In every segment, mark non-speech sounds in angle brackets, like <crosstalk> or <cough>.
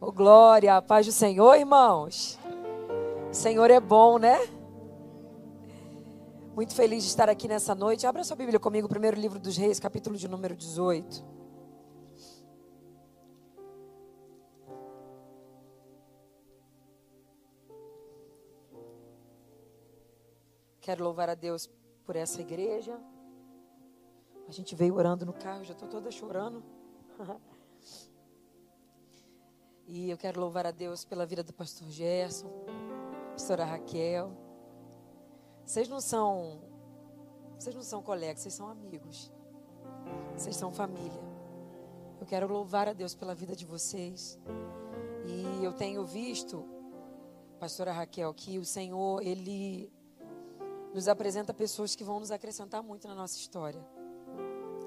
Ô, glória, paz do Senhor, irmãos. O Senhor é bom, né? Muito feliz de estar aqui nessa noite. Abra sua Bíblia comigo, primeiro livro dos Reis, capítulo de número 18. Quero louvar a Deus por essa igreja. A gente veio orando no carro, já estou toda chorando. <laughs> e eu quero louvar a Deus pela vida do pastor Gerson, pastora Raquel. Vocês não são vocês não são colegas, vocês são amigos. Vocês são família. Eu quero louvar a Deus pela vida de vocês. E eu tenho visto, pastora Raquel, que o Senhor, ele nos apresenta pessoas que vão nos acrescentar muito na nossa história.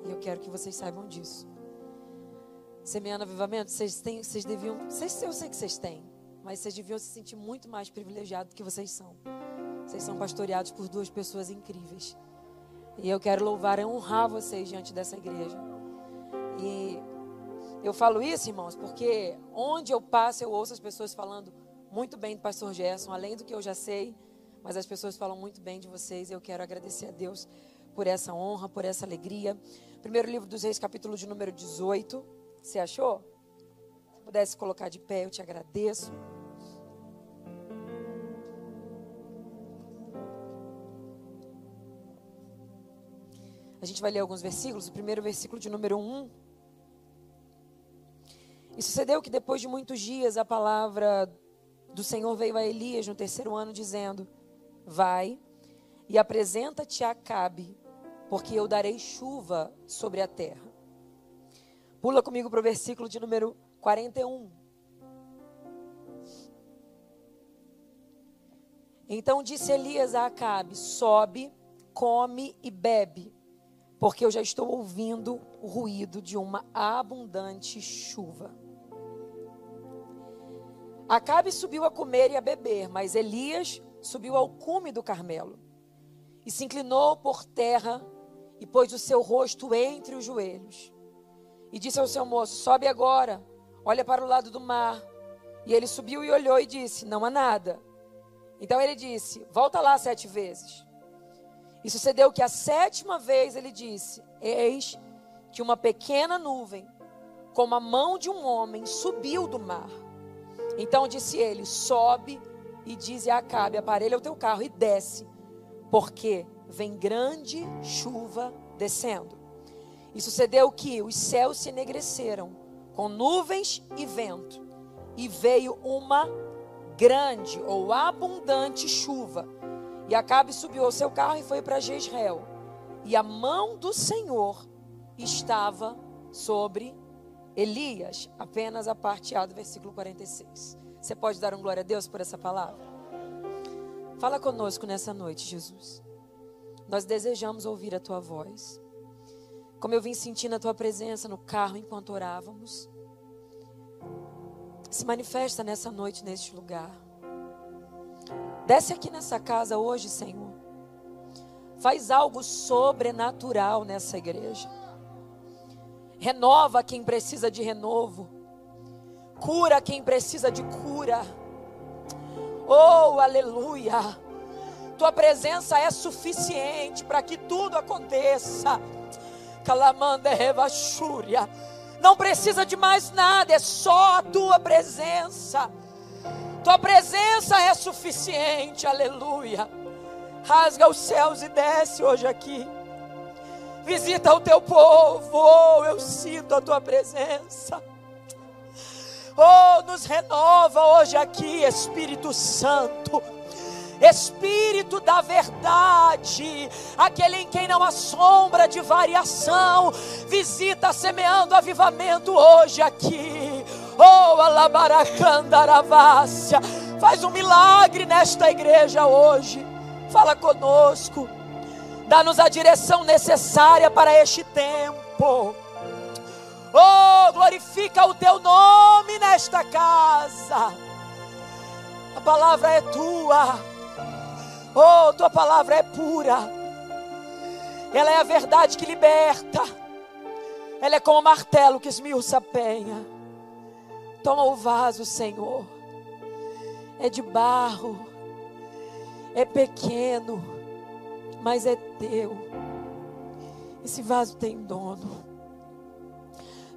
E eu quero que vocês saibam disso. Semeando avivamento, vocês, têm, vocês deviam. Vocês, eu sei que vocês têm, mas vocês deviam se sentir muito mais privilegiados do que vocês são. Vocês são pastoreados por duas pessoas incríveis. E eu quero louvar e honrar vocês diante dessa igreja. E eu falo isso, irmãos, porque onde eu passo, eu ouço as pessoas falando muito bem do pastor Gerson, além do que eu já sei, mas as pessoas falam muito bem de vocês. E eu quero agradecer a Deus por essa honra, por essa alegria. Primeiro livro dos Reis, capítulo de número 18. Você achou? Se pudesse colocar de pé, eu te agradeço. A gente vai ler alguns versículos. O primeiro versículo de número 1. E sucedeu que depois de muitos dias a palavra do Senhor veio a Elias no terceiro ano, dizendo: Vai e apresenta-te a Acabe, porque eu darei chuva sobre a terra. Pula comigo para o versículo de número 41. Então disse Elias a Acabe: Sobe, come e bebe, porque eu já estou ouvindo o ruído de uma abundante chuva. Acabe subiu a comer e a beber, mas Elias subiu ao cume do Carmelo e se inclinou por terra e pôs o seu rosto entre os joelhos. E disse ao seu moço: Sobe agora, olha para o lado do mar. E ele subiu e olhou e disse: Não há nada. Então ele disse: Volta lá sete vezes. E sucedeu que a sétima vez ele disse: Eis que uma pequena nuvem, como a mão de um homem, subiu do mar. Então disse ele: Sobe e diz a Acabe: Aparelha o teu carro e desce, porque vem grande chuva descendo. E sucedeu que os céus se enegreceram com nuvens e vento, e veio uma grande ou abundante chuva. E Acabe subiu ao seu carro e foi para Jezreel. E a mão do Senhor estava sobre Elias, apenas a parte A do versículo 46. Você pode dar um glória a Deus por essa palavra? Fala conosco nessa noite, Jesus. Nós desejamos ouvir a tua voz. Como eu vim sentindo a tua presença no carro enquanto orávamos. Se manifesta nessa noite, neste lugar. Desce aqui nessa casa hoje, Senhor. Faz algo sobrenatural nessa igreja. Renova quem precisa de renovo. Cura quem precisa de cura. Oh, aleluia. Tua presença é suficiente para que tudo aconteça. Calamanda revachúria. Não precisa de mais nada, é só a tua presença. Tua presença é suficiente, aleluia. Rasga os céus e desce hoje aqui. Visita o teu povo, oh, eu sinto a tua presença. Oh, nos renova hoje aqui, Espírito Santo. Espírito da verdade, aquele em quem não há sombra de variação, visita semeando avivamento hoje aqui. Oh, alabaracandaravássia, faz um milagre nesta igreja hoje. Fala conosco, dá-nos a direção necessária para este tempo. Oh, glorifica o teu nome nesta casa. A palavra é tua. Oh, tua palavra é pura. Ela é a verdade que liberta. Ela é como o martelo que esmiuça a penha. Toma o vaso, Senhor. É de barro, é pequeno, mas é teu. Esse vaso tem dono.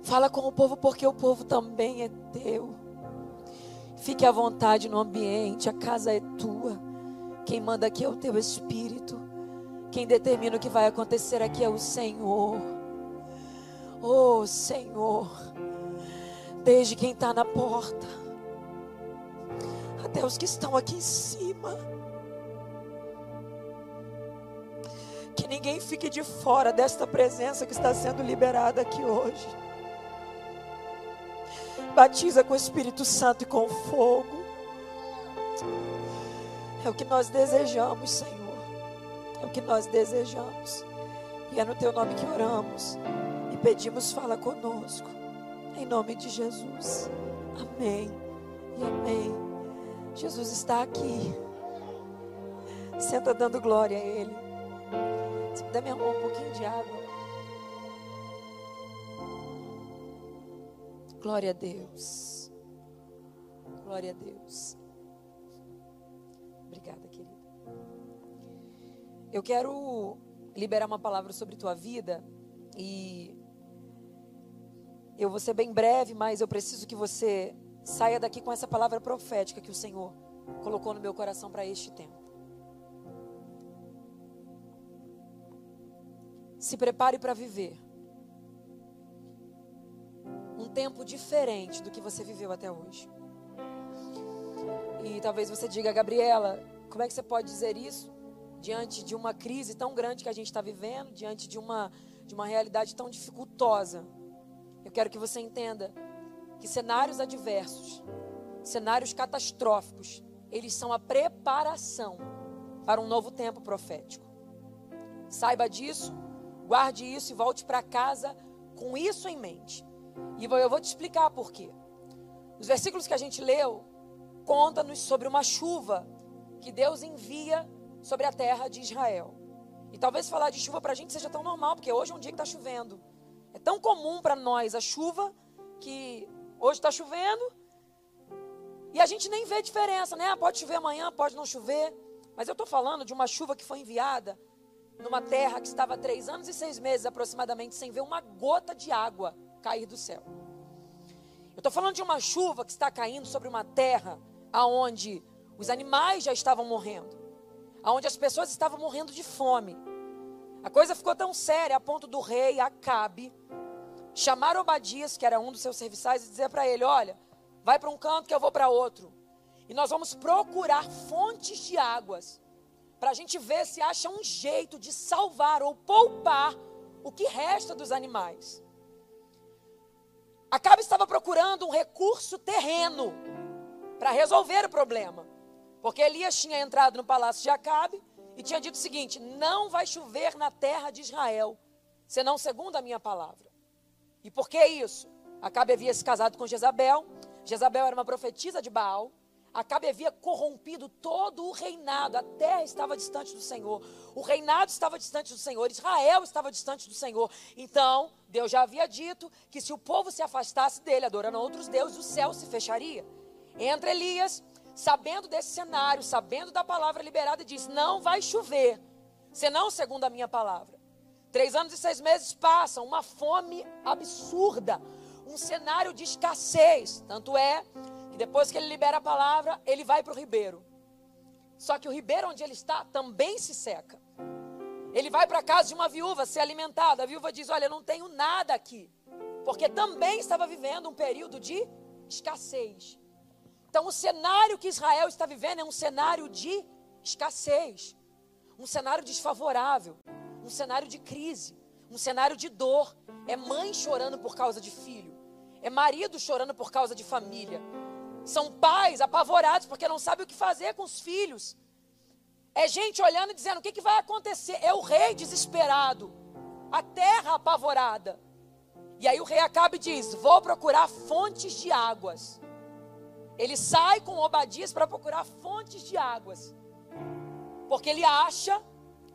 Fala com o povo, porque o povo também é teu. Fique à vontade no ambiente, a casa é tua. Quem manda aqui é o teu espírito. Quem determina o que vai acontecer aqui é o Senhor. Oh, Senhor. Desde quem está na porta até os que estão aqui em cima. Que ninguém fique de fora desta presença que está sendo liberada aqui hoje. Batiza com o Espírito Santo e com fogo. É o que nós desejamos, Senhor. É o que nós desejamos. E é no teu nome que oramos e pedimos, fala conosco. Em nome de Jesus. Amém e amém. Jesus está aqui. Senta dando glória a Ele. Se puder me arrumar um pouquinho de água. Glória a Deus. Glória a Deus. Obrigada, querida. Eu quero liberar uma palavra sobre tua vida e eu vou ser bem breve, mas eu preciso que você saia daqui com essa palavra profética que o Senhor colocou no meu coração para este tempo. Se prepare para viver um tempo diferente do que você viveu até hoje. E talvez você diga, Gabriela, como é que você pode dizer isso diante de uma crise tão grande que a gente está vivendo, diante de uma, de uma realidade tão dificultosa? Eu quero que você entenda que cenários adversos, cenários catastróficos, eles são a preparação para um novo tempo profético. Saiba disso, guarde isso e volte para casa com isso em mente. E eu vou te explicar por quê. Os versículos que a gente leu conta-nos sobre uma chuva que Deus envia sobre a terra de Israel. E talvez falar de chuva para a gente seja tão normal, porque hoje é um dia que está chovendo. É tão comum para nós a chuva que hoje está chovendo e a gente nem vê diferença, né? Pode chover amanhã, pode não chover. Mas eu estou falando de uma chuva que foi enviada numa terra que estava três anos e seis meses aproximadamente sem ver uma gota de água cair do céu. Eu estou falando de uma chuva que está caindo sobre uma terra aonde os animais já estavam morrendo, aonde as pessoas estavam morrendo de fome. A coisa ficou tão séria a ponto do rei Acabe chamar Obadias, que era um dos seus serviçais, e dizer para ele: Olha, vai para um canto que eu vou para outro. E nós vamos procurar fontes de águas para a gente ver se acha um jeito de salvar ou poupar o que resta dos animais. Acabe estava procurando um recurso terreno para resolver o problema. Porque Elias tinha entrado no palácio de Acabe e tinha dito o seguinte: Não vai chover na terra de Israel, senão segundo a minha palavra. E por que isso? Acabe havia se casado com Jezabel. Jezabel era uma profetisa de Baal. Acabe havia corrompido todo o reinado. A terra estava distante do Senhor. O reinado estava distante do Senhor. Israel estava distante do Senhor. Então, Deus já havia dito que se o povo se afastasse dele, adorando outros deuses, o céu se fecharia. Entra Elias, sabendo desse cenário, sabendo da palavra liberada, diz: Não vai chover, senão segundo a minha palavra. Três anos e seis meses passam, uma fome absurda, um cenário de escassez. Tanto é que depois que ele libera a palavra, ele vai para o ribeiro. Só que o ribeiro onde ele está também se seca. Ele vai para a casa de uma viúva ser alimentada. A viúva diz: Olha, eu não tenho nada aqui. Porque também estava vivendo um período de escassez. Então, o cenário que Israel está vivendo é um cenário de escassez, um cenário desfavorável um cenário de crise, um cenário de dor. É mãe chorando por causa de filho, é marido chorando por causa de família. São pais apavorados porque não sabem o que fazer com os filhos. É gente olhando e dizendo: o que, que vai acontecer? É o rei desesperado, a terra apavorada. E aí o rei acaba e diz: Vou procurar fontes de águas. Ele sai com Obadias para procurar fontes de águas. Porque ele acha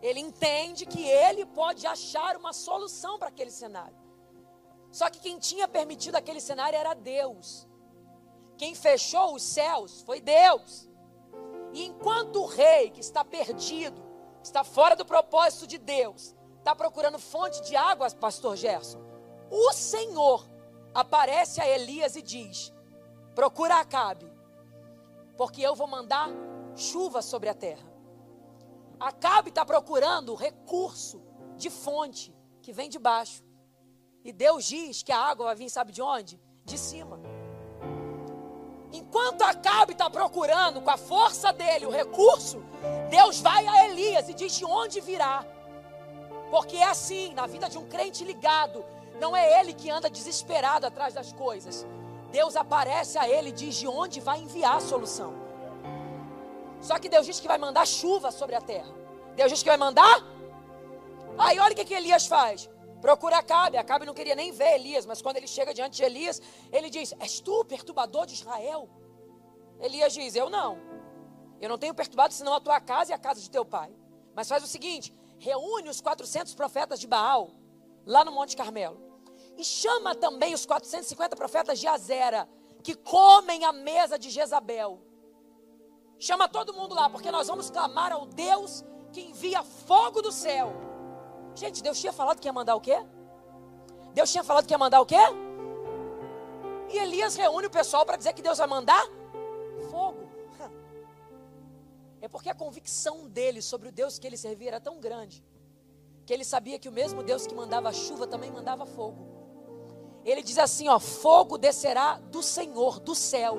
ele entende que ele pode achar uma solução para aquele cenário. Só que quem tinha permitido aquele cenário era Deus. Quem fechou os céus foi Deus. E enquanto o rei que está perdido, está fora do propósito de Deus, está procurando fonte de água, pastor Gerson, o Senhor aparece a Elias e diz: Procura Acabe, porque eu vou mandar chuva sobre a terra. Acabe está procurando recurso de fonte que vem de baixo. E Deus diz que a água vai vir, sabe de onde? De cima. Enquanto Acabe está procurando com a força dele o recurso, Deus vai a Elias e diz de onde virá. Porque é assim, na vida de um crente ligado, não é ele que anda desesperado atrás das coisas. Deus aparece a ele e diz de onde vai enviar a solução. Só que Deus diz que vai mandar chuva sobre a terra. Deus diz que vai mandar. Aí olha o que, que Elias faz. Procura Acabe. Acabe não queria nem ver Elias, mas quando ele chega diante de Elias, ele diz: És tu perturbador de Israel? Elias diz: Eu não. Eu não tenho perturbado senão a tua casa e a casa de teu pai. Mas faz o seguinte: reúne os 400 profetas de Baal lá no Monte Carmelo. E chama também os 450 profetas de Azera, que comem a mesa de Jezabel. Chama todo mundo lá, porque nós vamos clamar ao Deus que envia fogo do céu. Gente, Deus tinha falado que ia mandar o quê? Deus tinha falado que ia mandar o quê? E Elias reúne o pessoal para dizer que Deus vai mandar fogo. <laughs> É porque a convicção dele sobre o Deus que ele servia era tão grande, que ele sabia que o mesmo Deus que mandava chuva também mandava fogo. Ele diz assim: ó, fogo descerá do Senhor, do céu.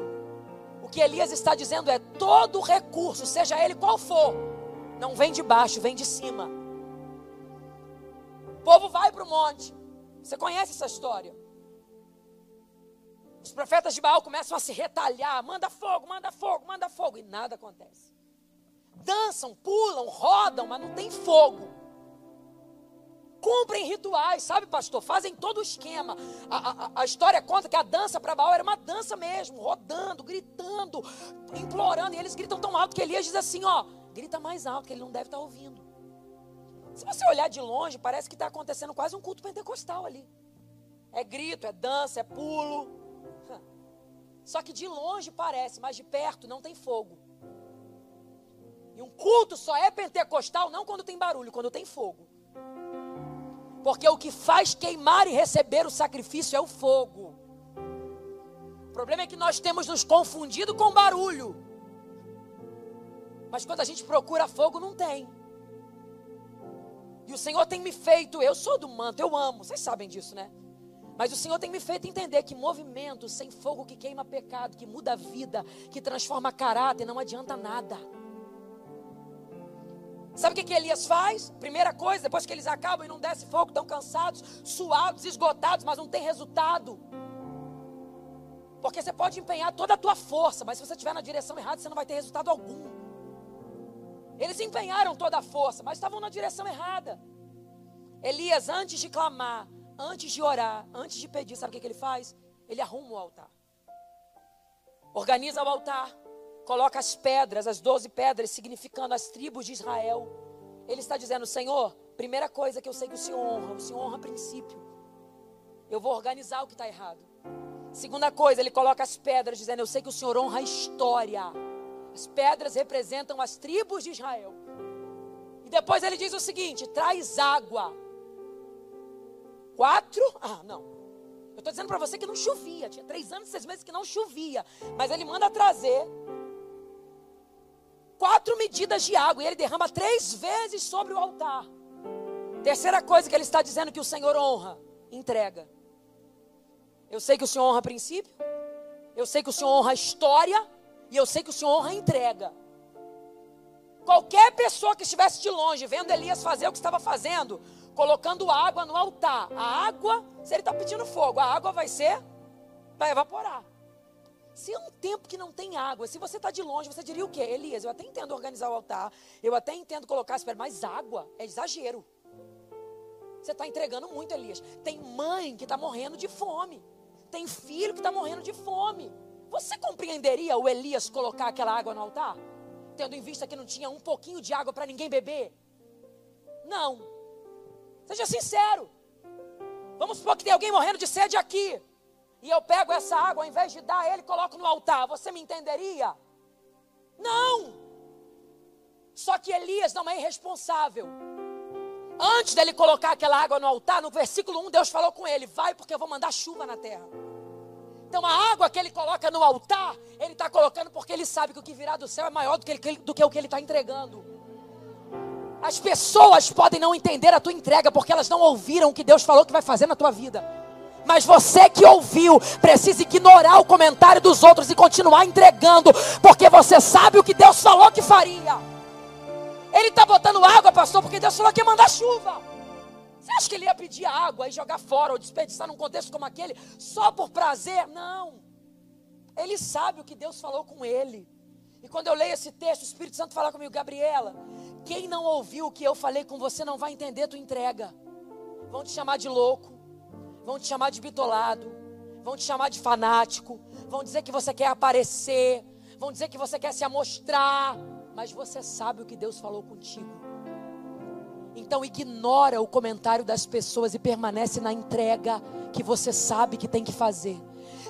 O que Elias está dizendo é: todo recurso, seja ele qual for, não vem de baixo, vem de cima. O povo vai para o monte. Você conhece essa história? Os profetas de Baal começam a se retalhar: manda fogo, manda fogo, manda fogo, e nada acontece. Dançam, pulam, rodam, mas não tem fogo cumprem rituais, sabe, pastor? Fazem todo o esquema. A, a, a história conta que a dança para Baal era uma dança mesmo, rodando, gritando, implorando. E eles gritam tão alto que Elias diz assim: ó, grita mais alto, que ele não deve estar tá ouvindo. Se você olhar de longe, parece que está acontecendo quase um culto pentecostal ali. É grito, é dança, é pulo. Só que de longe parece, mas de perto não tem fogo. E um culto só é pentecostal não quando tem barulho, quando tem fogo. Porque o que faz queimar e receber o sacrifício é o fogo. O problema é que nós temos nos confundido com barulho. Mas quando a gente procura fogo, não tem. E o Senhor tem me feito, eu sou do manto, eu amo, vocês sabem disso, né? Mas o Senhor tem me feito entender que movimento sem fogo que queima pecado, que muda a vida, que transforma caráter, não adianta nada. Sabe o que, que Elias faz? Primeira coisa, depois que eles acabam e não desce fogo, estão cansados, suados, esgotados, mas não tem resultado. Porque você pode empenhar toda a tua força, mas se você estiver na direção errada, você não vai ter resultado algum. Eles empenharam toda a força, mas estavam na direção errada. Elias, antes de clamar, antes de orar, antes de pedir, sabe o que, que ele faz? Ele arruma o altar. Organiza o altar coloca as pedras, as doze pedras, significando as tribos de Israel. Ele está dizendo: Senhor, primeira coisa que eu sei que o Senhor honra, o Senhor honra princípio. Eu vou organizar o que está errado. Segunda coisa, ele coloca as pedras, dizendo: Eu sei que o Senhor honra a história. As pedras representam as tribos de Israel. E depois ele diz o seguinte: traz água. Quatro? Ah, não. Eu estou dizendo para você que não chovia. Tinha três anos e seis meses que não chovia. Mas ele manda trazer quatro medidas de água e ele derrama três vezes sobre o altar. Terceira coisa que ele está dizendo que o Senhor honra: entrega. Eu sei que o Senhor honra princípio, eu sei que o Senhor honra história, e eu sei que o Senhor honra entrega. Qualquer pessoa que estivesse de longe, vendo Elias fazer o que estava fazendo, colocando água no altar, a água, se ele está pedindo fogo, a água vai ser, vai evaporar. Se é um tempo que não tem água, se você está de longe, você diria o quê? Elias, eu até entendo organizar o altar, eu até entendo colocar as pedras, mas água é exagero. Você está entregando muito, Elias. Tem mãe que está morrendo de fome. Tem filho que está morrendo de fome. Você compreenderia o Elias colocar aquela água no altar? Tendo em vista que não tinha um pouquinho de água para ninguém beber? Não. Seja sincero. Vamos supor que tem alguém morrendo de sede aqui. E eu pego essa água, ao invés de dar a ele, coloco no altar, você me entenderia? Não! Só que Elias não é irresponsável. Antes dele colocar aquela água no altar, no versículo 1, Deus falou com ele: Vai, porque eu vou mandar chuva na terra. Então a água que ele coloca no altar, ele está colocando porque ele sabe que o que virá do céu é maior do que, ele, do que o que ele está entregando. As pessoas podem não entender a tua entrega porque elas não ouviram o que Deus falou que vai fazer na tua vida. Mas você que ouviu, precisa ignorar o comentário dos outros e continuar entregando, porque você sabe o que Deus falou que faria. Ele está botando água, pastor, porque Deus falou que ia mandar chuva. Você acha que ele ia pedir água e jogar fora ou desperdiçar num contexto como aquele só por prazer? Não. Ele sabe o que Deus falou com ele. E quando eu leio esse texto, o Espírito Santo fala comigo, Gabriela, quem não ouviu o que eu falei com você não vai entender tua entrega. Vão te chamar de louco, vão te chamar de bitolado, vão te chamar de fanático, vão dizer que você quer aparecer, vão dizer que você quer se amostrar, mas você sabe o que Deus falou contigo. Então ignora o comentário das pessoas e permanece na entrega que você sabe que tem que fazer.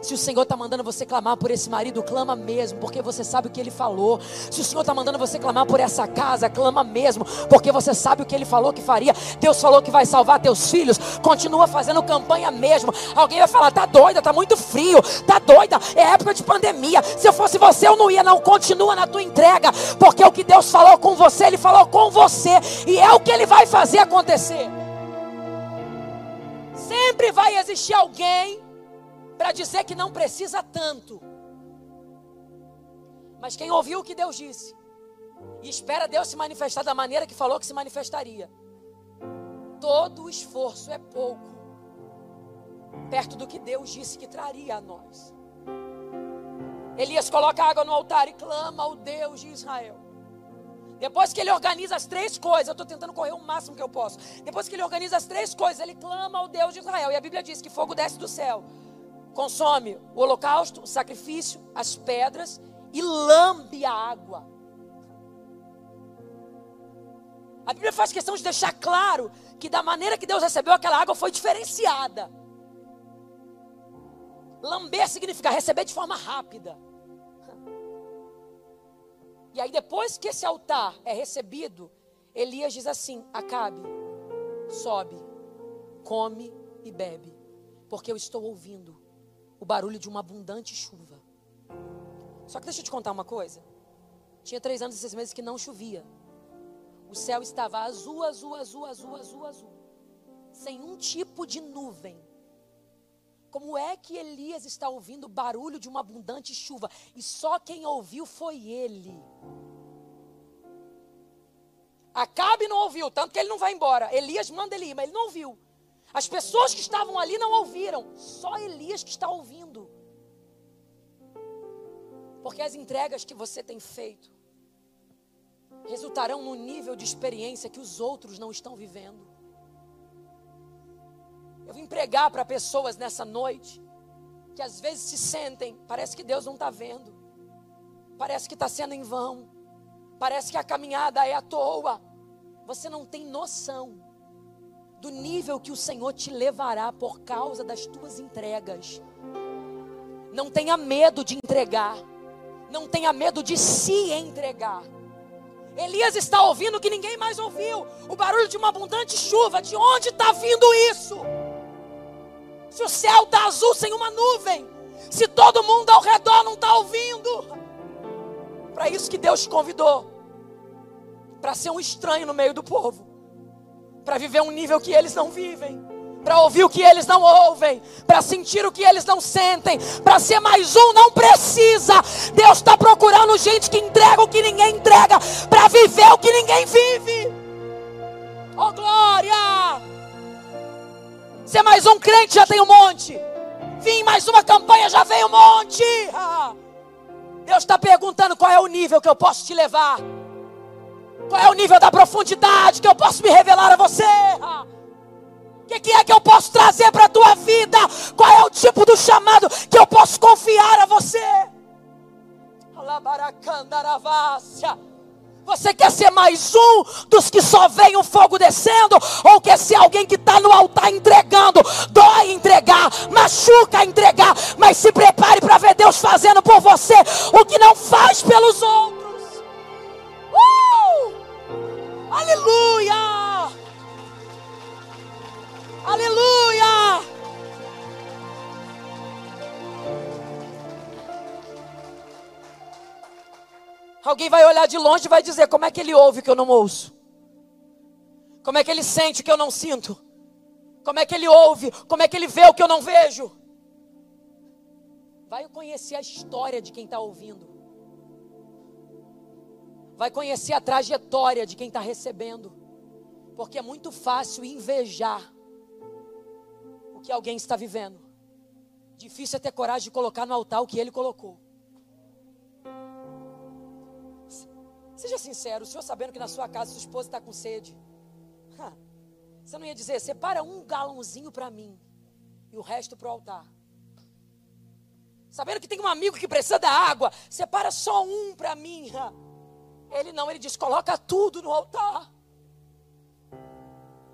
Se o Senhor está mandando você clamar por esse marido, clama mesmo, porque você sabe o que ele falou. Se o Senhor está mandando você clamar por essa casa, clama mesmo, porque você sabe o que ele falou que faria. Deus falou que vai salvar teus filhos, continua fazendo campanha mesmo. Alguém vai falar: tá doida, tá muito frio, tá doida, é época de pandemia. Se eu fosse você, eu não ia, não. Continua na tua entrega, porque o que Deus falou com você, Ele falou com você, e é o que Ele vai fazer acontecer. Sempre vai existir alguém para dizer que não precisa tanto. Mas quem ouviu o que Deus disse e espera Deus se manifestar da maneira que falou que se manifestaria, todo o esforço é pouco perto do que Deus disse que traria a nós. Elias coloca água no altar e clama ao Deus de Israel. Depois que ele organiza as três coisas, eu estou tentando correr o máximo que eu posso. Depois que ele organiza as três coisas, ele clama ao Deus de Israel. E a Bíblia diz que fogo desce do céu consome o holocausto, o sacrifício, as pedras e lambe a água. A Bíblia faz questão de deixar claro que da maneira que Deus recebeu aquela água foi diferenciada. Lamber significa receber de forma rápida. E aí depois que esse altar é recebido, Elias diz assim: Acabe, sobe, come e bebe, porque eu estou ouvindo o barulho de uma abundante chuva. Só que deixa eu te contar uma coisa. Tinha três anos e seis meses que não chovia. O céu estava azul, azul, azul, azul, azul, azul. Sem um tipo de nuvem. Como é que Elias está ouvindo o barulho de uma abundante chuva? E só quem ouviu foi ele. Acabe não ouviu, tanto que ele não vai embora. Elias manda ele ir, mas ele não ouviu. As pessoas que estavam ali não ouviram, só Elias que está ouvindo. Porque as entregas que você tem feito resultarão no nível de experiência que os outros não estão vivendo. Eu vim pregar para pessoas nessa noite que às vezes se sentem, parece que Deus não está vendo, parece que está sendo em vão, parece que a caminhada é à toa. Você não tem noção do nível que o Senhor te levará por causa das tuas entregas. Não tenha medo de entregar. Não tenha medo de se entregar. Elias está ouvindo o que ninguém mais ouviu: o barulho de uma abundante chuva. De onde está vindo isso? Se o céu está azul sem uma nuvem, se todo mundo ao redor não está ouvindo, para isso que Deus te convidou para ser um estranho no meio do povo para viver um nível que eles não vivem, para ouvir o que eles não ouvem, para sentir o que eles não sentem, para ser mais um, não precisa. Deus está procurando gente que entrega o que ninguém entrega, para viver o que ninguém vive. Oh glória! Ser mais um crente já tem um monte. Vim mais uma campanha já veio um monte. Deus está perguntando qual é o nível que eu posso te levar. Qual é o nível da profundidade que eu posso me revelar a você? O que, que, é que eu posso trazer para a tua vida? Qual é o tipo do chamado que eu posso confiar a você? Você quer ser mais um dos que só vem o fogo descendo? Ou quer ser alguém que está no altar entregando? Dói entregar, machuca entregar, mas se prepare para ver Deus fazendo por você o que não faz pelos outros. Aleluia! Aleluia! Alguém vai olhar de longe e vai dizer: como é que ele ouve que eu não ouço? Como é que ele sente que eu não sinto? Como é que ele ouve? Como é que ele vê o que eu não vejo? Vai conhecer a história de quem está ouvindo. Vai conhecer a trajetória de quem está recebendo. Porque é muito fácil invejar o que alguém está vivendo. Difícil é ter coragem de colocar no altar o que ele colocou. Seja sincero, o senhor sabendo que na sua casa sua esposa está com sede. Você não ia dizer, separa um galãozinho para mim e o resto para o altar. Sabendo que tem um amigo que precisa da água, separa só um para mim. Ele não, ele diz, coloca tudo no altar.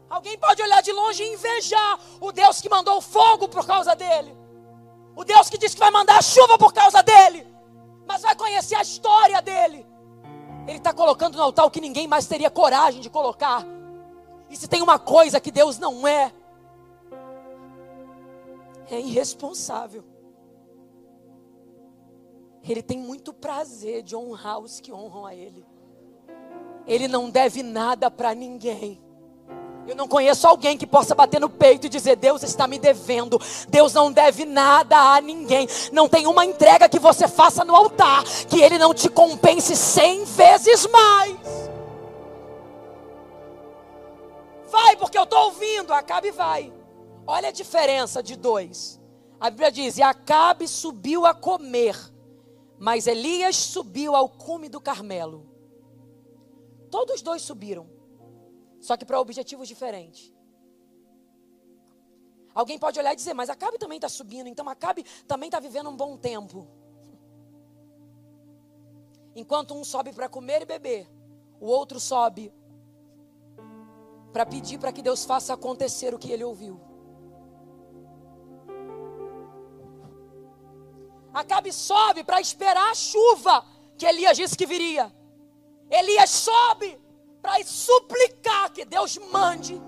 Alguém pode olhar de longe e invejar o Deus que mandou o fogo por causa dele. O Deus que disse que vai mandar chuva por causa dele. Mas vai conhecer a história dele. Ele está colocando no altar o que ninguém mais teria coragem de colocar. E se tem uma coisa que Deus não é, é irresponsável. Ele tem muito prazer de honrar os que honram a Ele. Ele não deve nada para ninguém. Eu não conheço alguém que possa bater no peito e dizer: Deus está me devendo. Deus não deve nada a ninguém. Não tem uma entrega que você faça no altar que Ele não te compense cem vezes mais. Vai, porque eu estou ouvindo. Acabe vai. Olha a diferença de dois. A Bíblia diz: E Acabe subiu a comer, mas Elias subiu ao cume do Carmelo. Todos dois subiram. Só que para objetivos diferentes. Alguém pode olhar e dizer, mas Acabe também está subindo, então Acabe também está vivendo um bom tempo. Enquanto um sobe para comer e beber, o outro sobe para pedir para que Deus faça acontecer o que ele ouviu. Acabe sobe para esperar a chuva que Elias disse que viria. Elias sobe para suplicar que Deus mande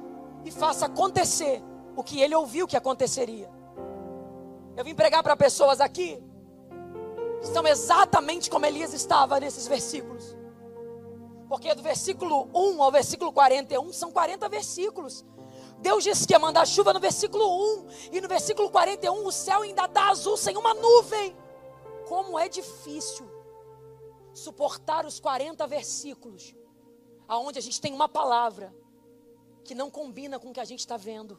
e faça acontecer o que ele ouviu que aconteceria. Eu vim pregar para pessoas aqui que estão exatamente como Elias estava nesses versículos. Porque do versículo 1 ao versículo 41 são 40 versículos. Deus disse que ia mandar chuva no versículo 1 e no versículo 41 o céu ainda está azul sem uma nuvem. Como é difícil suportar os 40 versículos aonde a gente tem uma palavra que não combina com o que a gente está vendo.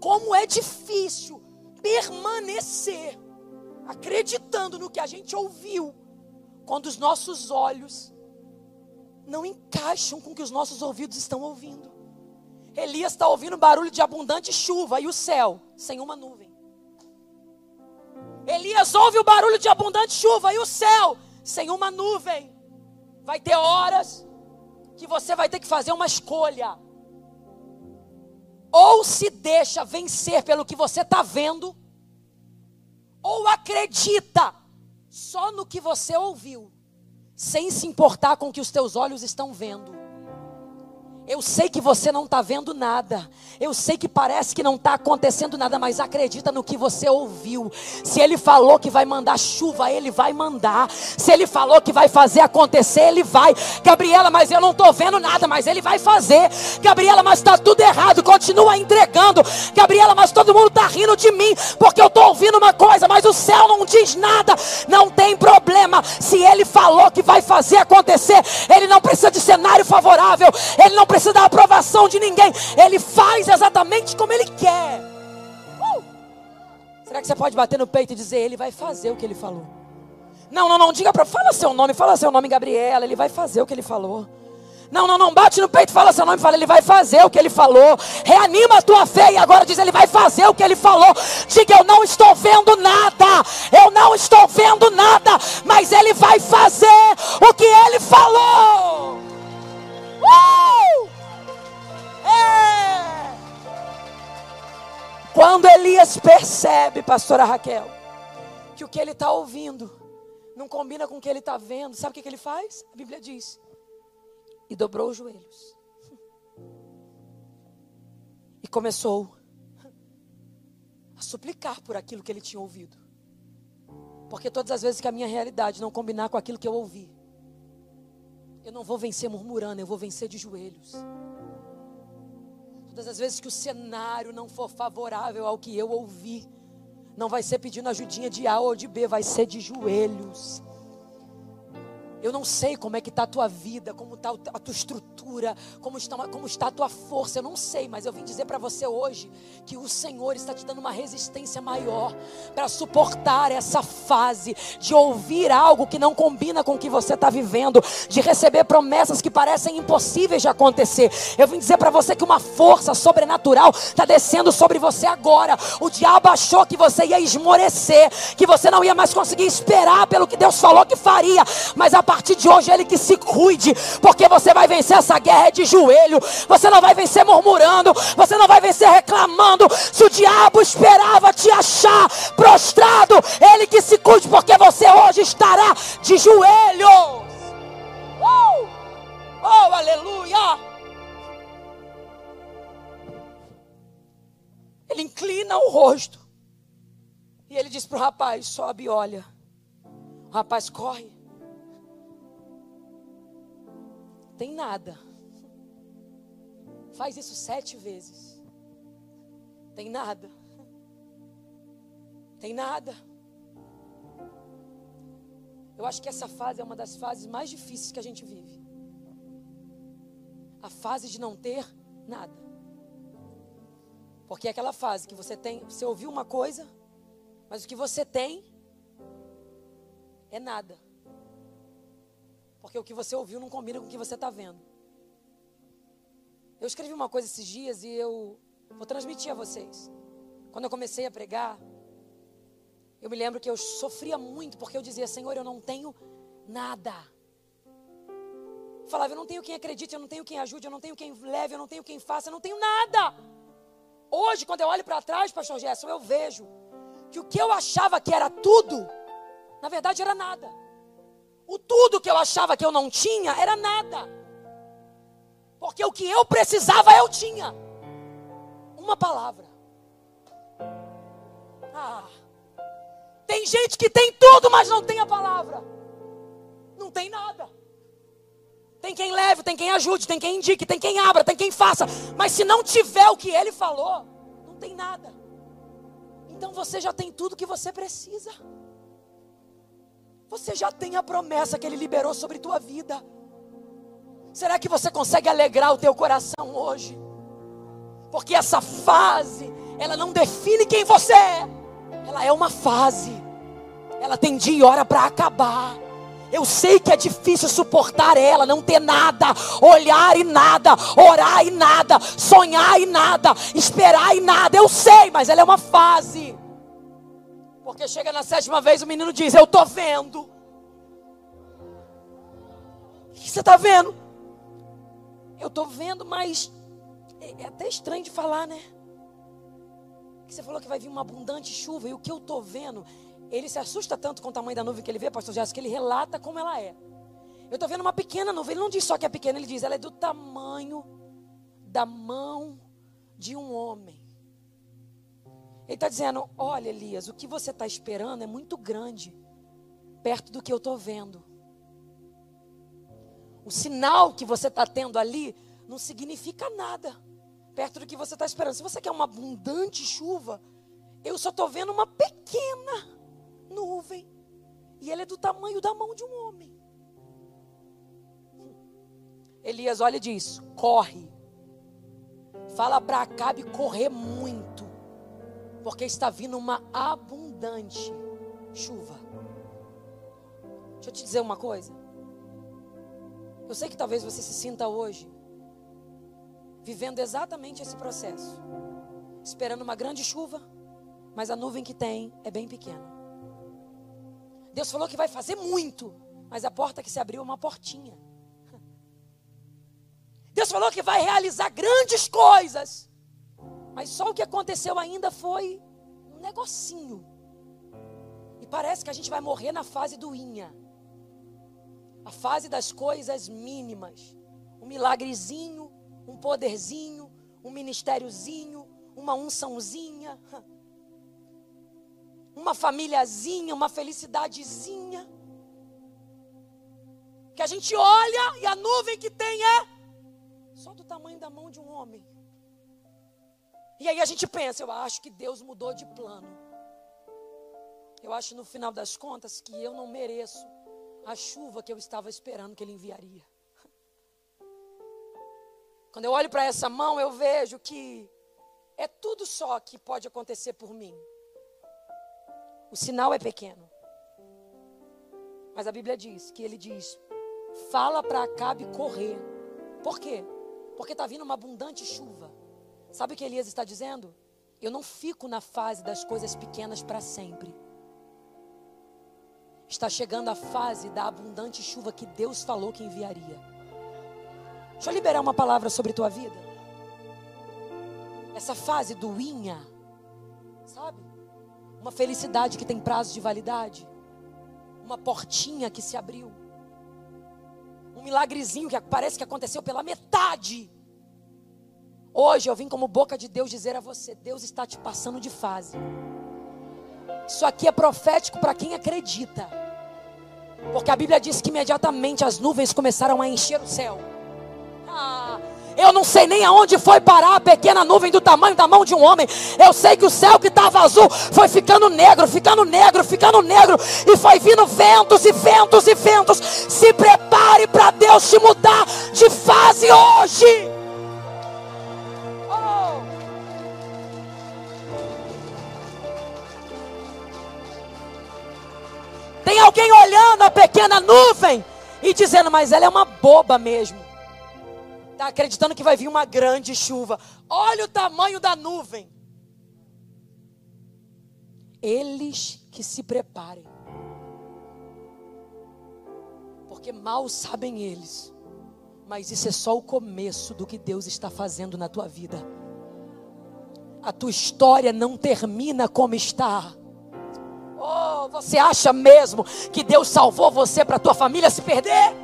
Como é difícil permanecer acreditando no que a gente ouviu, quando os nossos olhos não encaixam com o que os nossos ouvidos estão ouvindo. Elias está ouvindo barulho de abundante chuva e o céu sem uma nuvem. Elias ouve o barulho de abundante chuva e o céu sem uma nuvem. Vai ter horas que você vai ter que fazer uma escolha. Ou se deixa vencer pelo que você está vendo, ou acredita só no que você ouviu, sem se importar com o que os teus olhos estão vendo. Eu sei que você não está vendo nada. Eu sei que parece que não está acontecendo nada, mas acredita no que você ouviu. Se ele falou que vai mandar chuva, ele vai mandar. Se ele falou que vai fazer acontecer, ele vai. Gabriela, mas eu não estou vendo nada, mas ele vai fazer. Gabriela, mas está tudo errado. Continua entregando. Gabriela, mas todo mundo está rindo de mim, porque eu estou ouvindo uma coisa, mas o céu não diz nada. Não tem problema. Se ele falou que vai fazer acontecer, ele não precisa de cenário favorável. Ele não precisa da aprovação de ninguém. Ele faz exatamente como ele quer. Uh! Será que você pode bater no peito e dizer: Ele vai fazer o que ele falou? Não, não, não, diga para. Fala seu nome, fala seu nome, Gabriela. Ele vai fazer o que ele falou. Não, não, não bate no peito fala seu nome, fala, ele vai fazer o que ele falou. Reanima a tua fé e agora diz, ele vai fazer o que ele falou. Diga, eu não estou vendo nada, eu não estou vendo nada, mas ele vai fazer o que ele falou. Uh! É! Quando Elias percebe, pastora Raquel, que o que ele está ouvindo não combina com o que ele está vendo, sabe o que, que ele faz? A Bíblia diz: e dobrou os joelhos. E começou a suplicar por aquilo que ele tinha ouvido. Porque todas as vezes que a minha realidade não combinar com aquilo que eu ouvi, eu não vou vencer murmurando, eu vou vencer de joelhos. Todas as vezes que o cenário não for favorável ao que eu ouvi, não vai ser pedindo ajudinha de A ou de B, vai ser de joelhos. Eu não sei como é que está a tua vida, como está a tua estrutura, como está, como está a tua força. Eu não sei, mas eu vim dizer para você hoje que o Senhor está te dando uma resistência maior para suportar essa fase de ouvir algo que não combina com o que você está vivendo, de receber promessas que parecem impossíveis de acontecer. Eu vim dizer para você que uma força sobrenatural está descendo sobre você agora. O diabo achou que você ia esmorecer, que você não ia mais conseguir esperar pelo que Deus falou que faria, mas a partir de hoje ele que se cuide, porque você vai vencer essa guerra de joelho, você não vai vencer murmurando, você não vai vencer reclamando. Se o diabo esperava te achar prostrado, ele que se cuide, porque você hoje estará de joelhos. Oh, oh aleluia! Ele inclina o rosto. E ele diz para o rapaz: sobe e olha. O rapaz corre. Tem nada. Faz isso sete vezes. Tem nada. Tem nada. Eu acho que essa fase é uma das fases mais difíceis que a gente vive. A fase de não ter nada. Porque é aquela fase que você tem, você ouviu uma coisa, mas o que você tem é nada. Porque o que você ouviu não combina com o que você está vendo. Eu escrevi uma coisa esses dias e eu vou transmitir a vocês. Quando eu comecei a pregar, eu me lembro que eu sofria muito porque eu dizia: Senhor, eu não tenho nada. Falava: Eu não tenho quem acredite, eu não tenho quem ajude, eu não tenho quem leve, eu não tenho quem faça, eu não tenho nada. Hoje, quando eu olho para trás, Pastor Gerson, eu vejo que o que eu achava que era tudo, na verdade era nada. O tudo que eu achava que eu não tinha era nada. Porque o que eu precisava eu tinha. Uma palavra. Ah. Tem gente que tem tudo, mas não tem a palavra. Não tem nada. Tem quem leve, tem quem ajude, tem quem indique, tem quem abra, tem quem faça. Mas se não tiver o que ele falou, não tem nada. Então você já tem tudo que você precisa. Você já tem a promessa que Ele liberou sobre tua vida. Será que você consegue alegrar o teu coração hoje? Porque essa fase, ela não define quem você é. Ela é uma fase. Ela tem dia e hora para acabar. Eu sei que é difícil suportar ela, não ter nada, olhar e nada, orar e nada, sonhar e nada, esperar e nada. Eu sei, mas ela é uma fase. Porque chega na sétima vez o menino diz: Eu estou vendo. O que você está vendo? Eu estou vendo, mas é, é, até estranho de falar, né? você falou que vai vir uma abundante chuva e o que eu estou vendo, ele se assusta tanto com o tamanho da nuvem que ele vê, pastor Jéssica, que ele relata como ela é. Eu estou vendo uma pequena nuvem, ele não diz só que é pequena, ele diz, ela é do tamanho da mão de um homem. Ele está dizendo: Olha, Elias, o que você está esperando é muito grande, perto do que eu estou vendo. O sinal que você está tendo ali não significa nada, perto do que você está esperando. Se você quer uma abundante chuva, eu só estou vendo uma pequena nuvem, e ela é do tamanho da mão de um homem. Elias olha e diz: corre. Fala para Acabe correr muito porque está vindo uma abundante chuva. Deixa eu te dizer uma coisa. Eu sei que talvez você se sinta hoje vivendo exatamente esse processo, esperando uma grande chuva, mas a nuvem que tem é bem pequena. Deus falou que vai fazer muito, mas a porta que se abriu é uma portinha. <laughs> Deus falou que vai realizar grandes coisas, mas só o que aconteceu ainda foi um negocinho. E parece que a gente vai morrer na fase do inha. A fase das coisas mínimas. Um milagrezinho, um poderzinho, um ministériozinho, uma unçãozinha, <laughs> uma famíliazinha, uma felicidadezinha. Que a gente olha e a nuvem que tem é só do tamanho da mão de um homem. E aí a gente pensa, eu acho que Deus mudou de plano. Eu acho no final das contas que eu não mereço a chuva que eu estava esperando que ele enviaria. Quando eu olho para essa mão, eu vejo que é tudo só que pode acontecer por mim. O sinal é pequeno. Mas a Bíblia diz que ele diz: fala para Acabe correr. Por quê? Porque está vindo uma abundante chuva. Sabe o que Elias está dizendo? Eu não fico na fase das coisas pequenas para sempre. Está chegando a fase da abundante chuva que Deus falou que enviaria. Deixa eu liberar uma palavra sobre tua vida. Essa fase do inha, sabe? Uma felicidade que tem prazo de validade. Uma portinha que se abriu. Um milagrezinho que parece que aconteceu pela metade. Hoje eu vim como boca de Deus dizer a você: Deus está te passando de fase. Isso aqui é profético para quem acredita. Porque a Bíblia diz que imediatamente as nuvens começaram a encher o céu. Ah, eu não sei nem aonde foi parar a pequena nuvem do tamanho da mão de um homem. Eu sei que o céu que estava azul foi ficando negro, ficando negro, ficando negro. E foi vindo ventos e ventos e ventos. Se prepare para Deus te mudar de fase hoje. Alguém olhando a pequena nuvem e dizendo, mas ela é uma boba mesmo. Está acreditando que vai vir uma grande chuva. Olha o tamanho da nuvem. Eles que se preparem. Porque mal sabem eles. Mas isso é só o começo do que Deus está fazendo na tua vida. A tua história não termina como está. Você acha mesmo que Deus salvou você para tua família se perder?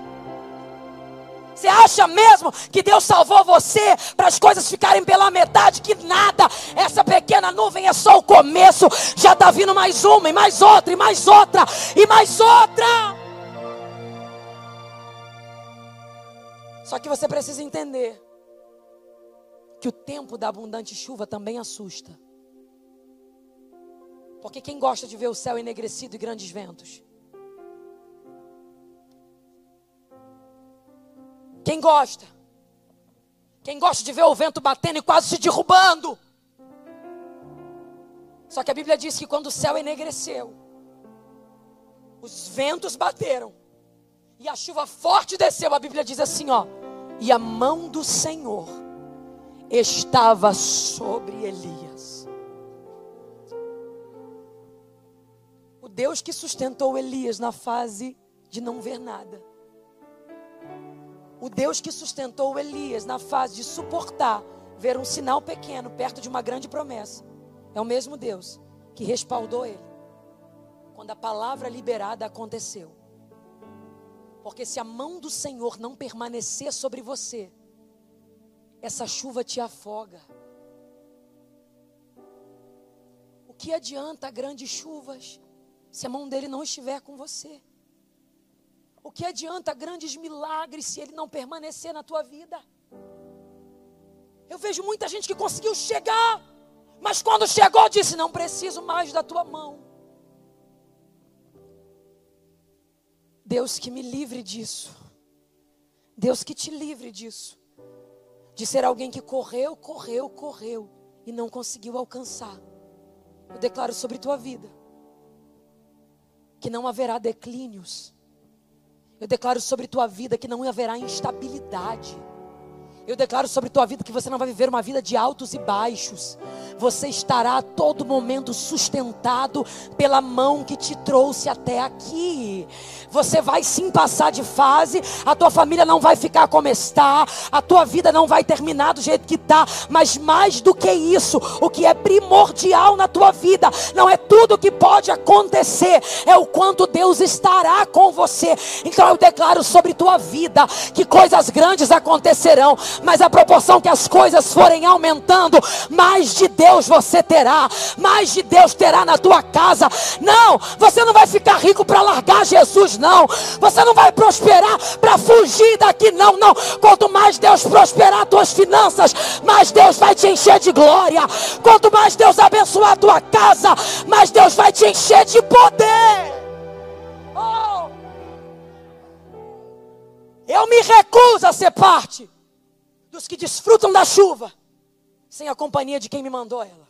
Você acha mesmo que Deus salvou você para as coisas ficarem pela metade? Que nada, essa pequena nuvem é só o começo. Já está vindo mais uma, e mais outra, e mais outra, e mais outra. Só que você precisa entender que o tempo da abundante chuva também assusta. Porque quem gosta de ver o céu enegrecido e grandes ventos? Quem gosta? Quem gosta de ver o vento batendo e quase se derrubando? Só que a Bíblia diz que quando o céu enegreceu, os ventos bateram e a chuva forte desceu, a Bíblia diz assim, ó, e a mão do Senhor estava sobre Elias. Deus que sustentou Elias na fase de não ver nada. O Deus que sustentou Elias na fase de suportar ver um sinal pequeno perto de uma grande promessa. É o mesmo Deus que respaldou ele quando a palavra liberada aconteceu. Porque se a mão do Senhor não permanecer sobre você, essa chuva te afoga. O que adianta grandes chuvas se a mão dele não estiver com você? O que adianta grandes milagres se ele não permanecer na tua vida? Eu vejo muita gente que conseguiu chegar, mas quando chegou disse: Não preciso mais da tua mão. Deus que me livre disso. Deus que te livre disso. De ser alguém que correu, correu, correu e não conseguiu alcançar. Eu declaro sobre tua vida que não haverá declínios. Eu declaro sobre tua vida que não haverá instabilidade. Eu declaro sobre tua vida que você não vai viver uma vida de altos e baixos. Você estará a todo momento sustentado pela mão que te trouxe até aqui. Você vai sim passar de fase, a tua família não vai ficar como está, a tua vida não vai terminar do jeito que está, mas mais do que isso, o que é primordial na tua vida não é tudo que pode acontecer, é o quanto Deus estará com você. Então eu declaro sobre tua vida que coisas grandes acontecerão, mas a proporção que as coisas forem aumentando, mais de Deus você terá, mais de Deus terá na tua casa. Não, você não vai ficar rico para largar Jesus, não. Você não vai prosperar para fugir daqui, não, não. Quanto mais Deus prosperar as tuas finanças, mais Deus vai te encher de glória. Quanto mais Deus abençoar a tua casa, mais Deus vai te encher de poder. Oh! Eu me recuso a ser parte dos que desfrutam da chuva sem a companhia de quem me mandou ela.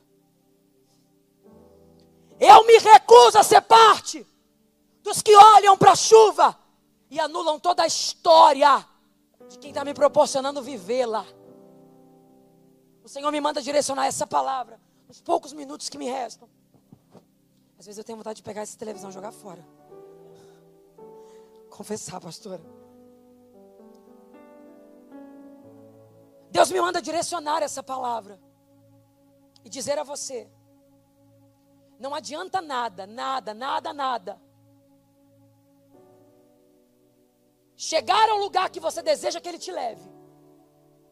Eu me recuso a ser parte dos que olham para a chuva e anulam toda a história de quem está me proporcionando vivê-la. O Senhor me manda direcionar essa palavra nos poucos minutos que me restam. Às vezes eu tenho vontade de pegar essa televisão e jogar fora. Confessar, pastora. Deus me manda direcionar essa palavra e dizer a você: não adianta nada, nada, nada, nada. Chegar ao lugar que você deseja que Ele te leve,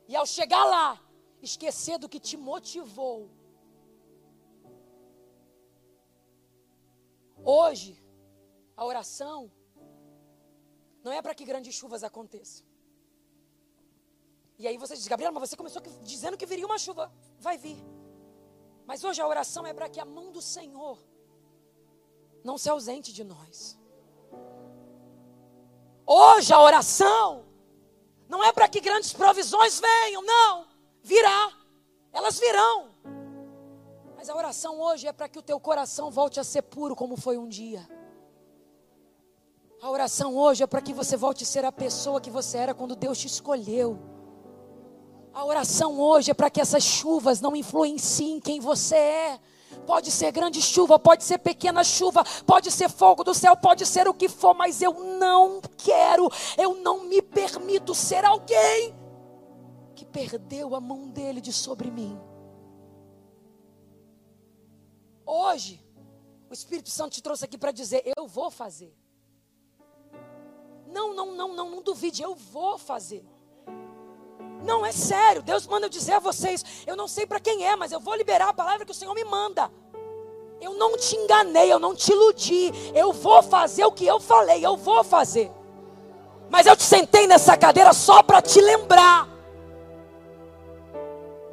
e ao chegar lá, esquecer do que te motivou. Hoje, a oração não é para que grandes chuvas aconteçam. E aí você diz, Gabriela, mas você começou dizendo que viria uma chuva. Vai vir. Mas hoje a oração é para que a mão do Senhor não se ausente de nós. Hoje a oração não é para que grandes provisões venham, não. Virá. Elas virão. Mas a oração hoje é para que o teu coração volte a ser puro como foi um dia. A oração hoje é para que você volte a ser a pessoa que você era quando Deus te escolheu. A oração hoje é para que essas chuvas não influenciem quem você é. Pode ser grande chuva, pode ser pequena chuva, pode ser fogo do céu, pode ser o que for, mas eu não quero, eu não me permito ser alguém que perdeu a mão dele de sobre mim. Hoje, o Espírito Santo te trouxe aqui para dizer: eu vou fazer. Não, não, não, não, não duvide, eu vou fazer. Não, é sério. Deus manda eu dizer a vocês. Eu não sei para quem é, mas eu vou liberar a palavra que o Senhor me manda. Eu não te enganei, eu não te iludi. Eu vou fazer o que eu falei, eu vou fazer. Mas eu te sentei nessa cadeira só para te lembrar.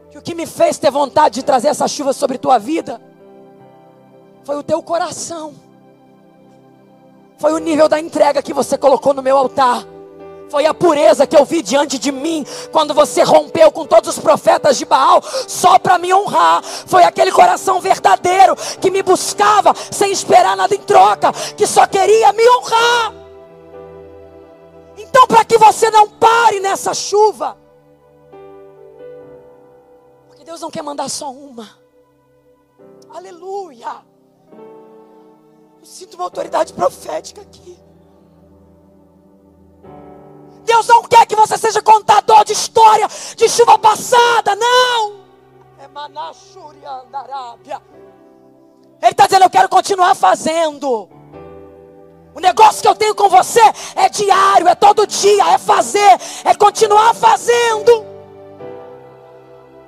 Que o que me fez ter vontade de trazer essa chuva sobre tua vida foi o teu coração. Foi o nível da entrega que você colocou no meu altar. Foi a pureza que eu vi diante de mim quando você rompeu com todos os profetas de Baal só para me honrar. Foi aquele coração verdadeiro que me buscava sem esperar nada em troca, que só queria me honrar. Então, para que você não pare nessa chuva, porque Deus não quer mandar só uma. Aleluia. Eu sinto uma autoridade profética aqui. Deus não quer que você seja contador de história de chuva passada, não. É Ele está dizendo: Eu quero continuar fazendo. O negócio que eu tenho com você é diário, é todo dia, é fazer, é continuar fazendo.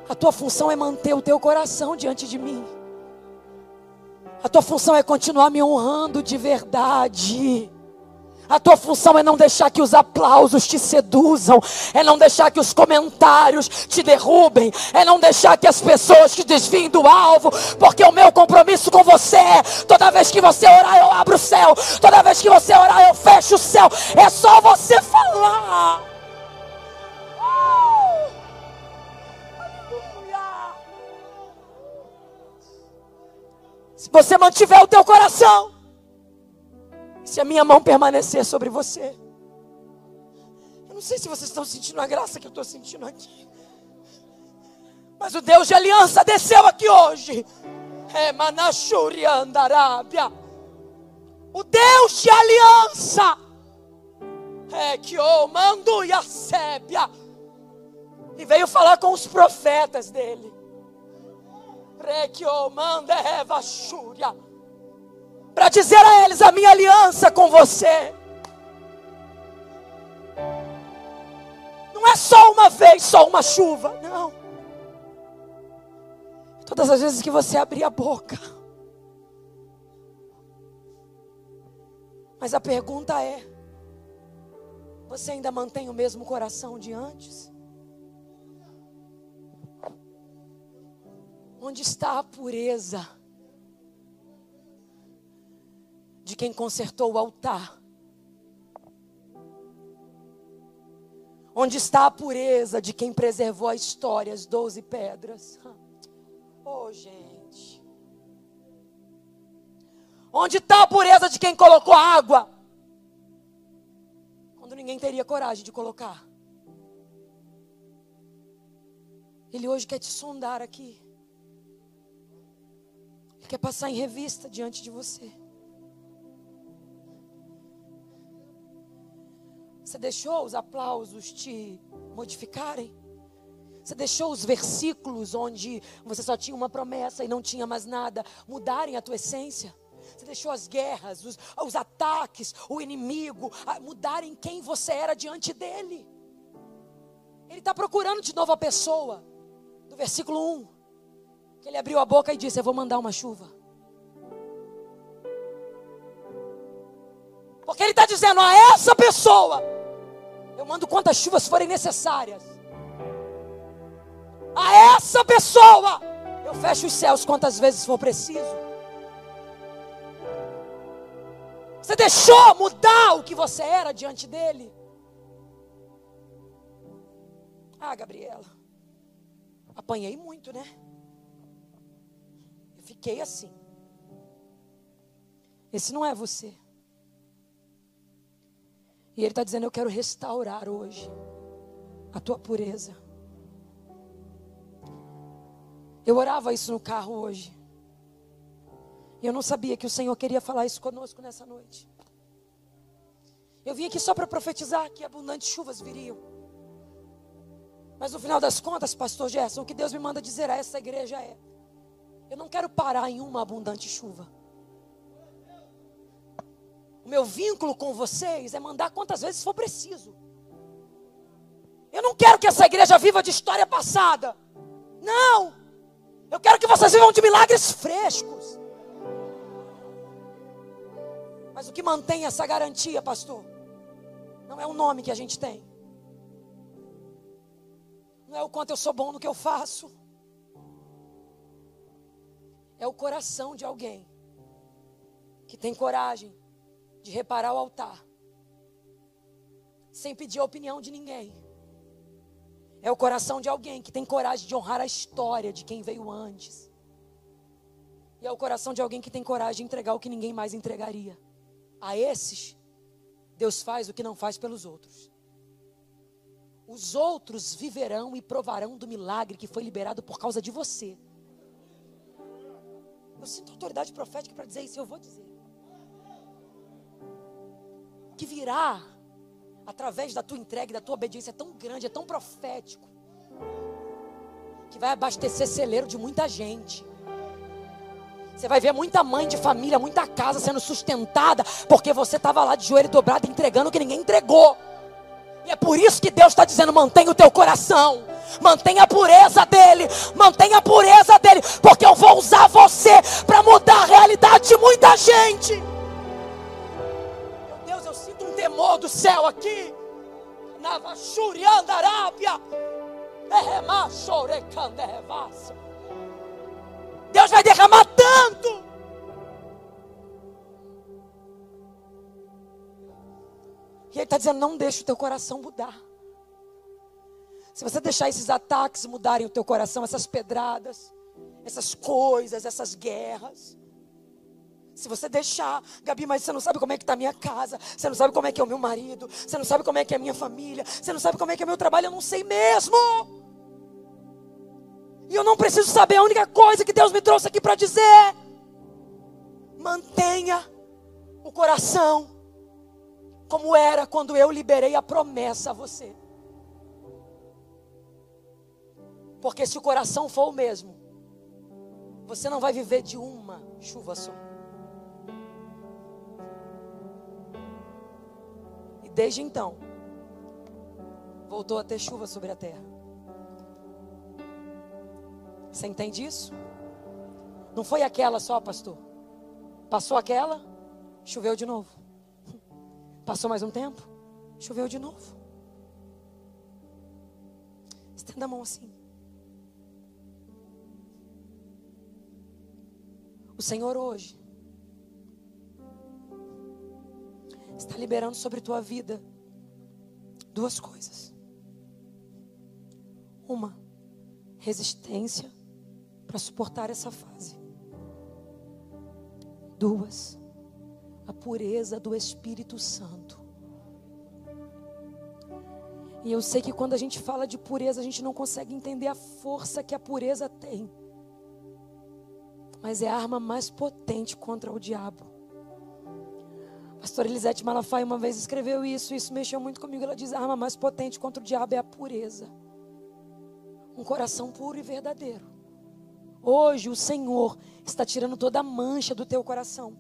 A tua função é manter o teu coração diante de mim. A tua função é continuar me honrando de verdade. A tua função é não deixar que os aplausos te seduzam, é não deixar que os comentários te derrubem, é não deixar que as pessoas te desviem do alvo, porque o meu compromisso com você é: toda vez que você orar, eu abro o céu, toda vez que você orar, eu fecho o céu, é só você falar. Oh! Se você mantiver o teu coração se a minha mão permanecer sobre você, Eu não sei se vocês estão sentindo a graça que eu estou sentindo aqui. Mas o Deus de aliança desceu aqui hoje. É Manachuri Andarábia. O Deus de aliança. É que o mando e a sébia. E veio falar com os profetas dele. Rekio manda Eva Shúria. Para dizer a eles a minha aliança com você. Não é só uma vez, só uma chuva. Não. Todas as vezes que você abrir a boca. Mas a pergunta é: você ainda mantém o mesmo coração de antes? Onde está a pureza de quem consertou o altar? Onde está a pureza de quem preservou a história, as doze pedras? <laughs> Oh, gente. Onde está a pureza de quem colocou água? Quando ninguém teria coragem de colocar. Ele hoje quer te sondar aqui. Ele quer passar em revista diante de você. Você deixou os aplausos te modificarem? Você deixou os versículos onde você só tinha uma promessa e não tinha mais nada mudarem a tua essência? Você deixou as guerras, os, os ataques, o inimigo mudarem quem você era diante dele? Ele está procurando de novo a pessoa. Do versículo 1. Que ele abriu a boca e disse: Eu vou mandar uma chuva. Porque ele está dizendo a essa pessoa: Eu mando quantas chuvas forem necessárias a essa pessoa, eu fecho os céus quantas vezes for preciso. Você deixou mudar o que você era diante dele? Ah, Gabriela, apanhei muito, né? Eu fiquei assim. Esse não é você. E ele está dizendo: Eu quero restaurar hoje a tua pureza. Eu orava isso no carro hoje. E eu não sabia que o Senhor queria falar isso conosco nessa noite. Eu vim aqui só para profetizar que abundantes chuvas viriam. Mas no final das contas, pastor Gerson, o que Deus me manda dizer a essa igreja é: eu não quero parar em uma abundante chuva. O meu vínculo com vocês é mandar quantas vezes for preciso. Eu não quero que essa igreja viva de história passada. Não! Eu quero que vocês vivam de milagres frescos. Mas o que mantém essa garantia, pastor? Não é o nome que a gente tem. Não é o quanto eu sou bom no que eu faço. É o coração de alguém que tem coragem de reparar o altar, sem pedir a opinião de ninguém é o coração de alguém que tem coragem de honrar a história de quem veio antes. E é o coração de alguém que tem coragem de entregar o que ninguém mais entregaria. A esses, Deus faz o que não faz pelos outros. Os outros viverão e provarão do milagre que foi liberado por causa de você. Eu sinto autoridade profética para dizer isso, eu vou dizer. Que virá através da tua entrega, da tua obediência é tão grande, é tão profético, que vai abastecer celeiro de muita gente. Você vai ver muita mãe de família, muita casa sendo sustentada, porque você estava lá de joelho dobrado entregando o que ninguém entregou. E é por isso que Deus está dizendo: mantenha o teu coração, mantenha a pureza dele, mantenha a pureza dele, porque eu vou usar você para mudar a realidade de muita gente temor do céu aqui. Navachuriandarábia. Deus vai derramar tanto. E Ele está dizendo: não deixe o teu coração mudar. Se você deixar esses ataques mudarem o teu coração, essas pedradas, essas coisas, essas guerras. Se você deixar, Gabi, mas você não sabe como é que está a minha casa, você não sabe como é que é o meu marido, você não sabe como é que é a minha família, você não sabe como é que é o meu trabalho, eu não sei mesmo. E eu não preciso saber, a única coisa que Deus me trouxe aqui para dizer: mantenha o coração como era quando eu liberei a promessa a você. Porque se o coração for o mesmo, você não vai viver de uma chuva só. Desde então, voltou a ter chuva sobre a terra. Você entende isso? Não foi aquela só, pastor. Passou aquela, choveu de novo. Passou mais um tempo, choveu de novo. Estenda a mão assim. O Senhor hoje está liberando sobre tua vida duas coisas. Uma, resistência para suportar essa fase. Duas, a pureza do Espírito Santo. E eu sei que quando a gente fala de pureza, a gente não consegue entender a força que a pureza tem. Mas é a arma mais potente contra o diabo. Pastora Elisete Malafaia uma vez escreveu isso, e isso mexeu muito comigo. Ela diz: a arma mais potente contra o diabo é a pureza. Um coração puro e verdadeiro. Hoje o Senhor está tirando toda a mancha do teu coração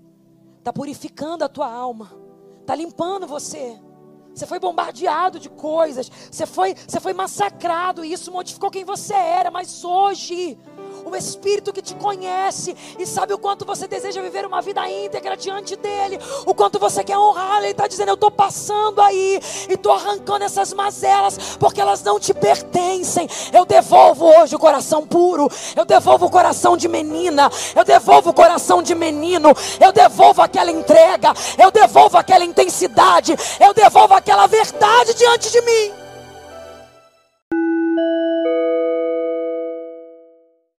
está purificando a tua alma, está limpando você. Você foi bombardeado de coisas, você foi, você foi massacrado e isso modificou quem você era, mas hoje o Espírito que te conhece. E sabe o quanto você deseja viver uma vida íntegra diante dEle, o quanto você quer honrar, Ele está dizendo: Eu estou passando aí e estou arrancando essas mazelas, porque elas não te pertencem. Eu devolvo hoje o coração puro, eu devolvo o coração de menina, eu devolvo o coração de menino, eu devolvo aquela entrega, eu devolvo aquela intensidade, eu devolvo aquela verdade diante de mim.